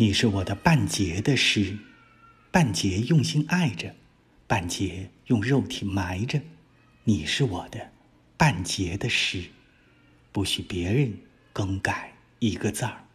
你是我的半截的诗半截用心爱着半截用肉体埋着你是我的半截的诗。不许别人更改一个字儿。